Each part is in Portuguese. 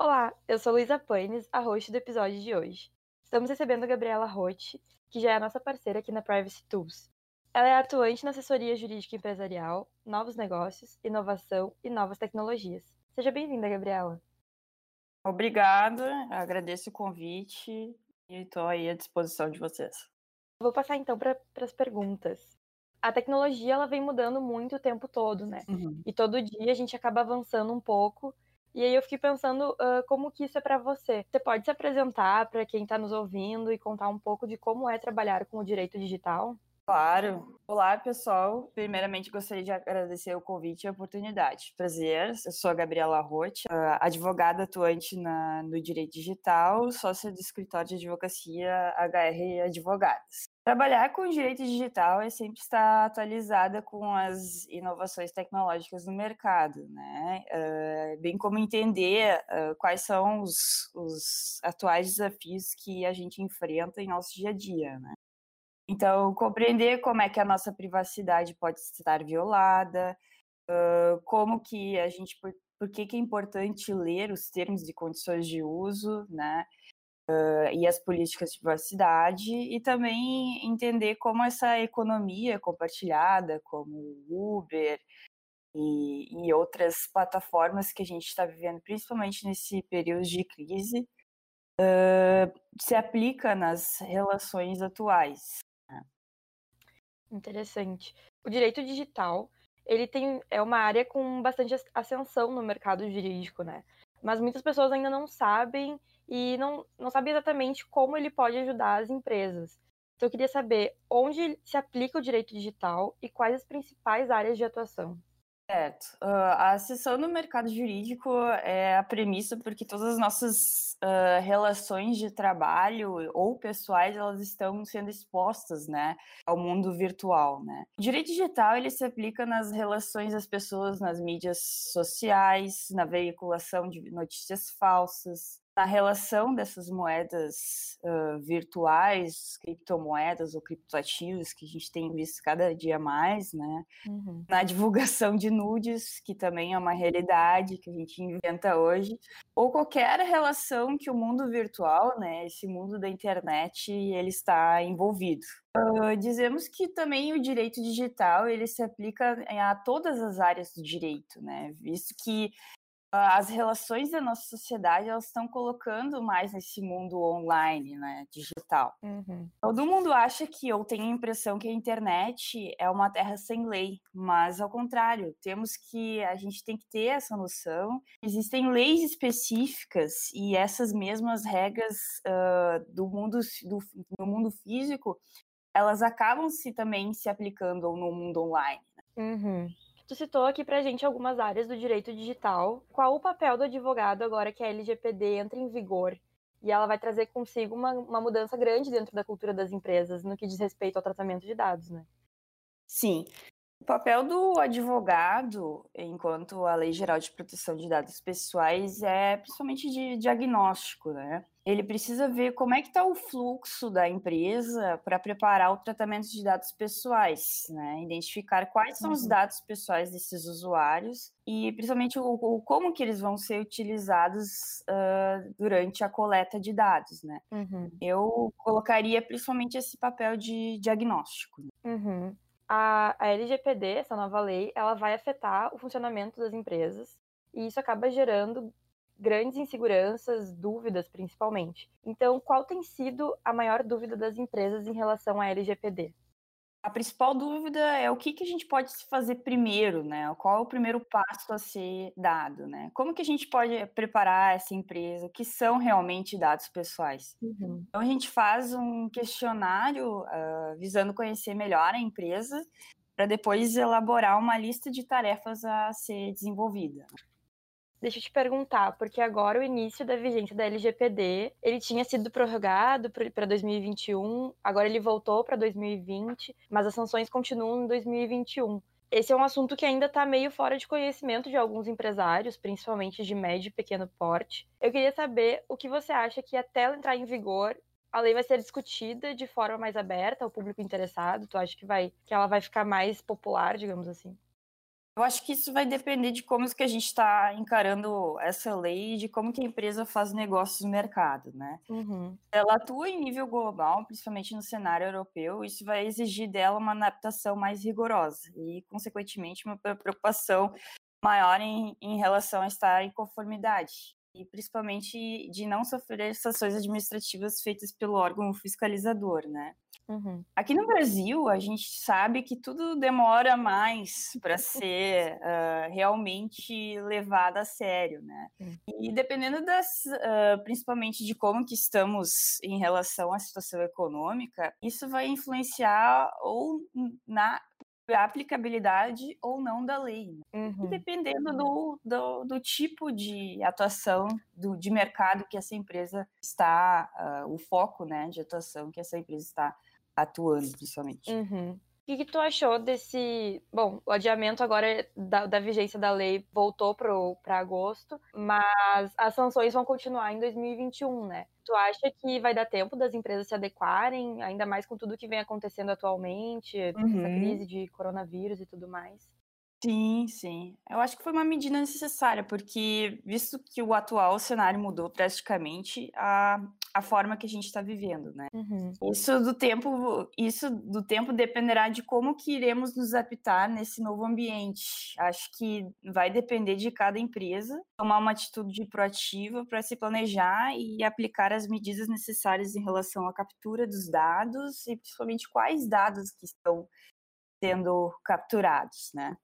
Olá, eu sou Luísa Paines, a host do episódio de hoje. Estamos recebendo a Gabriela Roth, que já é a nossa parceira aqui na Privacy Tools. Ela é atuante na assessoria jurídica empresarial, novos negócios, inovação e novas tecnologias. Seja bem-vinda, Gabriela. Obrigada, agradeço o convite e estou aí à disposição de vocês. Vou passar então para as perguntas. A tecnologia ela vem mudando muito o tempo todo, né? Uhum. E todo dia a gente acaba avançando um pouco e aí eu fiquei pensando uh, como que isso é para você. Você pode se apresentar para quem está nos ouvindo e contar um pouco de como é trabalhar com o direito digital? Claro. Olá, pessoal. Primeiramente, gostaria de agradecer o convite e a oportunidade. Prazer, eu sou a Gabriela Roth, advogada atuante na, no direito digital, sócia do escritório de advocacia HR Advogadas. Trabalhar com direito digital é sempre estar atualizada com as inovações tecnológicas no mercado, né? Uh, bem como entender uh, quais são os, os, atuais desafios que a gente enfrenta em nosso dia a dia, né? Então, compreender como é que a nossa privacidade pode estar violada, uh, como que a gente, por, por que, que é importante ler os termos e condições de uso, né? Uh, e as políticas de privacidade, e também entender como essa economia compartilhada, como Uber e, e outras plataformas que a gente está vivendo, principalmente nesse período de crise, uh, se aplica nas relações atuais. Né? Interessante. O direito digital ele tem é uma área com bastante ascensão no mercado jurídico, né? Mas muitas pessoas ainda não sabem e não, não sabem exatamente como ele pode ajudar as empresas. Então eu queria saber onde se aplica o direito digital e quais as principais áreas de atuação. Certo. Uh, a sessão no mercado jurídico é a premissa porque todas as nossas uh, relações de trabalho ou pessoais elas estão sendo expostas, né, ao mundo virtual, né. O direito digital ele se aplica nas relações das pessoas nas mídias sociais, na veiculação de notícias falsas, na relação dessas moedas uh, virtuais, criptomoedas ou criptoativos que a gente tem visto cada dia mais, né? Uhum. Na divulgação de nudes, que também é uma realidade que a gente inventa hoje, ou qualquer relação que o mundo virtual, né, esse mundo da internet, ele está envolvido. Uh, dizemos que também o direito digital ele se aplica a todas as áreas do direito, né? Visto que as relações da nossa sociedade elas estão colocando mais nesse mundo online, né, digital. Uhum. Todo mundo acha que eu tenho a impressão que a internet é uma terra sem lei, mas ao contrário, temos que a gente tem que ter essa noção. Existem leis específicas e essas mesmas regras uh, do mundo do, do mundo físico, elas acabam se também se aplicando no mundo online. Né? Uhum. Tu citou aqui pra gente algumas áreas do direito digital. Qual o papel do advogado agora que a LGPD entra em vigor? E ela vai trazer consigo uma, uma mudança grande dentro da cultura das empresas no que diz respeito ao tratamento de dados, né? Sim. O papel do advogado, enquanto a Lei Geral de Proteção de Dados Pessoais, é principalmente de diagnóstico, né? Ele precisa ver como é que está o fluxo da empresa para preparar o tratamento de dados pessoais, né? Identificar quais são uhum. os dados pessoais desses usuários e principalmente o, o, como que eles vão ser utilizados uh, durante a coleta de dados, né? Uhum. Eu colocaria principalmente esse papel de diagnóstico. Uhum a, a LGPD, essa nova lei, ela vai afetar o funcionamento das empresas e isso acaba gerando grandes inseguranças, dúvidas principalmente. Então, qual tem sido a maior dúvida das empresas em relação à LGPD? A principal dúvida é o que, que a gente pode fazer primeiro, né? Qual é o primeiro passo a ser dado, né? Como que a gente pode preparar essa empresa? O que são realmente dados pessoais? Uhum. Então a gente faz um questionário uh, visando conhecer melhor a empresa para depois elaborar uma lista de tarefas a ser desenvolvida. Deixa eu te perguntar, porque agora o início da vigência da LGPD, ele tinha sido prorrogado para 2021, agora ele voltou para 2020, mas as sanções continuam em 2021. Esse é um assunto que ainda está meio fora de conhecimento de alguns empresários, principalmente de médio e pequeno porte. Eu queria saber o que você acha que até ela entrar em vigor, a lei vai ser discutida de forma mais aberta ao público interessado? Tu acha que vai que ela vai ficar mais popular, digamos assim? Eu acho que isso vai depender de como que a gente está encarando essa lei e de como que a empresa faz negócios no mercado, né? Uhum. Ela atua em nível global, principalmente no cenário europeu, isso vai exigir dela uma adaptação mais rigorosa e, consequentemente, uma preocupação maior em, em relação a estar em conformidade e principalmente de não sofrer sanções administrativas feitas pelo órgão fiscalizador, né? Uhum. Aqui no Brasil, a gente sabe que tudo demora mais para ser uh, realmente levado a sério, né? Uhum. E dependendo das, uh, principalmente de como que estamos em relação à situação econômica, isso vai influenciar ou na a aplicabilidade ou não da lei. Né? Uhum. E dependendo do, do, do, tipo de atuação do, de mercado que essa empresa está, uh, o foco né, de atuação que essa empresa está atuando, principalmente. Uhum. O que, que, tu achou desse. Bom, o adiamento agora da, da vigência da lei voltou para agosto, mas as sanções vão continuar em 2021, né? Tu acha que vai dar tempo das empresas se adequarem, ainda mais com tudo que vem acontecendo atualmente, uhum. essa crise de coronavírus e tudo mais? Sim, sim. Eu acho que foi uma medida necessária, porque visto que o atual cenário mudou drasticamente, a, a forma que a gente está vivendo, né? Uhum. Isso do tempo, isso do tempo dependerá de como que iremos nos adaptar nesse novo ambiente. Acho que vai depender de cada empresa tomar uma atitude proativa para se planejar e aplicar as medidas necessárias em relação à captura dos dados e principalmente quais dados que estão sendo capturados, né?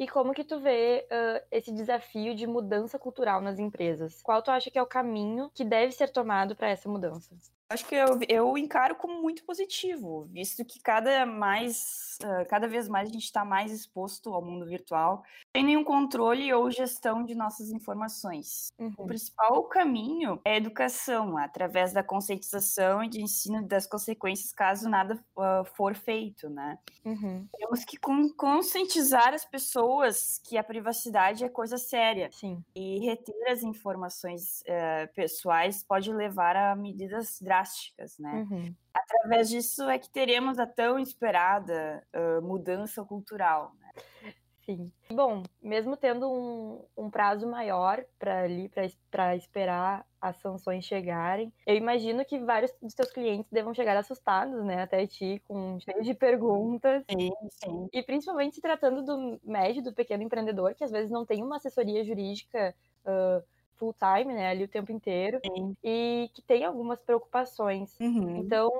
E como que tu vê uh, esse desafio de mudança cultural nas empresas? Qual tu acha que é o caminho que deve ser tomado para essa mudança? Acho que eu, eu encaro como muito positivo, visto que cada mais, cada vez mais a gente está mais exposto ao mundo virtual, sem nenhum controle ou gestão de nossas informações. Uhum. O principal caminho é a educação, através da conscientização e de ensino das consequências caso nada uh, for feito, né? Uhum. Temos que conscientizar as pessoas que a privacidade é coisa séria. Sim. E reter as informações uh, pessoais pode levar a medidas drásticas drásticas, né? Uhum. Através disso é que teremos a tão esperada uh, mudança cultural. Né? Sim. Bom, mesmo tendo um, um prazo maior para ali para esperar as sanções chegarem, eu imagino que vários dos teus clientes devam chegar assustados, né, até ti, com cheio de perguntas. Sim, sim. E principalmente se tratando do médio, do pequeno empreendedor, que às vezes não tem uma assessoria jurídica uh, full time, né, ali o tempo inteiro, Sim. e que tem algumas preocupações. Uhum. Então,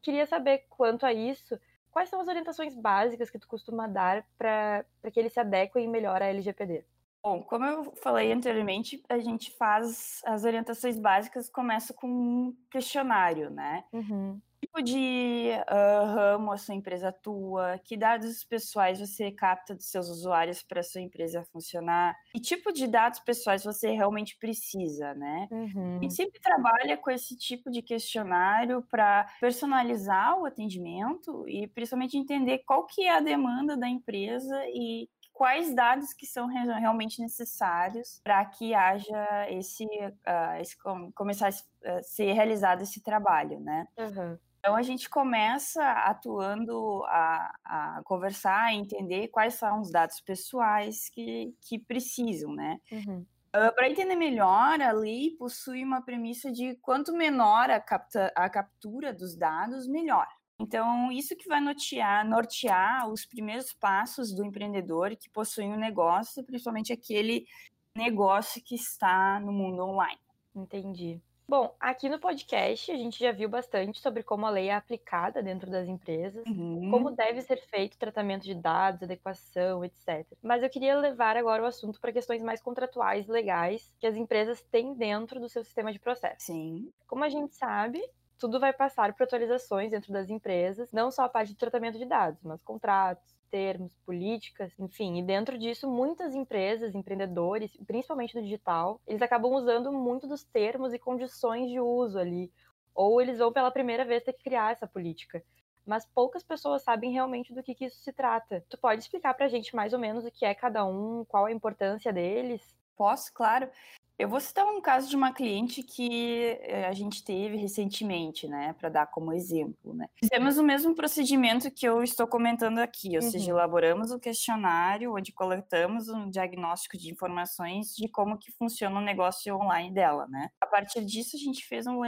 queria saber quanto a isso, quais são as orientações básicas que tu costuma dar para que eles se adequem melhor à LGPD? Bom, como eu falei anteriormente, a gente faz as orientações básicas, começa com um questionário, né? Uhum tipo de uh, ramo a sua empresa atua, que dados pessoais você capta dos seus usuários para sua empresa funcionar, que tipo de dados pessoais você realmente precisa, né? Uhum. A gente sempre trabalha com esse tipo de questionário para personalizar o atendimento e principalmente entender qual que é a demanda da empresa e quais dados que são realmente necessários para que haja esse, uh, esse começar a ser realizado esse trabalho, né? Uhum. Então a gente começa atuando a, a conversar, a entender quais são os dados pessoais que, que precisam, né? Uhum. Uh, ah, Para entender melhor, a lei possui uma premissa de quanto menor a, capta, a captura dos dados, melhor. Então, isso que vai nortear, nortear os primeiros passos do empreendedor que possui um negócio, principalmente aquele negócio que está no mundo online. Entendi. Bom, aqui no podcast a gente já viu bastante sobre como a lei é aplicada dentro das empresas, uhum. como deve ser feito o tratamento de dados, adequação, etc. Mas eu queria levar agora o assunto para questões mais contratuais, legais, que as empresas têm dentro do seu sistema de processo. Sim. Como a gente sabe, tudo vai passar por atualizações dentro das empresas, não só a parte de tratamento de dados, mas contratos, termos, políticas, enfim. E dentro disso, muitas empresas, empreendedores, principalmente do digital, eles acabam usando muito dos termos e condições de uso ali. Ou eles vão pela primeira vez ter que criar essa política. Mas poucas pessoas sabem realmente do que, que isso se trata. Tu pode explicar pra gente mais ou menos o que é cada um, qual a importância deles? Posso, claro. Eu vou citar um caso de uma cliente que eh, a gente teve recentemente, né, para dar como exemplo, né. Fizemos o mesmo procedimento que eu estou comentando aqui, ou uhum. seja, elaboramos o um questionário onde coletamos um diagnóstico de informações de como que funciona o negócio online dela, né. A partir disso, a gente fez um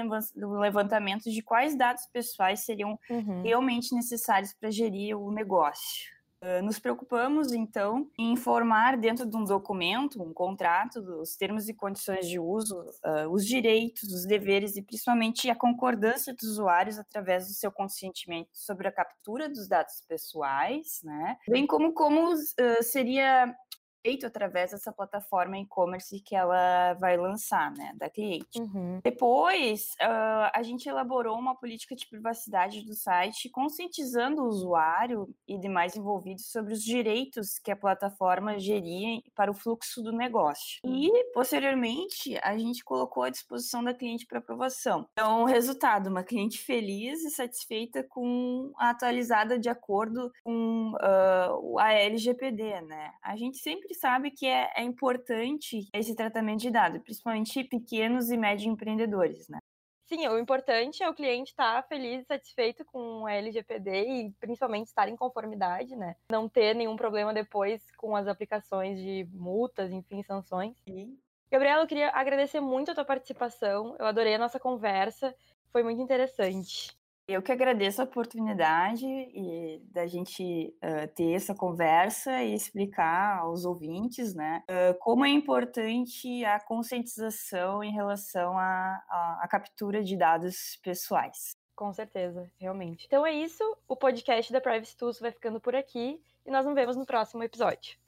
levantamento de quais dados pessoais seriam uhum. realmente necessários para gerir o negócio. Nos preocupamos, então, em informar dentro de um documento, um contrato, os termos e condições de uso, uh, os direitos, os deveres e principalmente a concordância dos usuários através do seu consentimento sobre a captura dos dados pessoais, né? Bem como como uh, seria feito através dessa plataforma e-commerce que ela vai lançar, né, da cliente. Uhum. Depois, uh, a gente elaborou uma política de privacidade do site, conscientizando o usuário e demais envolvidos sobre os direitos que a plataforma geria para o fluxo do negócio. E, posteriormente, a gente colocou à disposição da cliente para aprovação. Então, o resultado, uma cliente feliz e satisfeita com a atualizada de acordo com uh, a LGPD, né? A gente sempre sabe que é, é importante esse tratamento de dados, principalmente pequenos e médios empreendedores, né? Sim, o importante é o cliente estar feliz e satisfeito com o LGPD e principalmente estar em conformidade, né? Não ter nenhum problema depois com as aplicações de multas, enfim, sanções. Sim. Gabriela, eu queria agradecer muito a tua participação. Eu adorei a nossa conversa. Foi muito interessante. Eu que agradeço a oportunidade e da gente uh, ter essa conversa e explicar aos ouvintes, né, uh, como é importante a conscientização em relação à captura de dados pessoais. Com certeza, realmente. Então é isso, o podcast da Privacy Tools vai ficando por aqui e nós nos vemos no próximo episódio.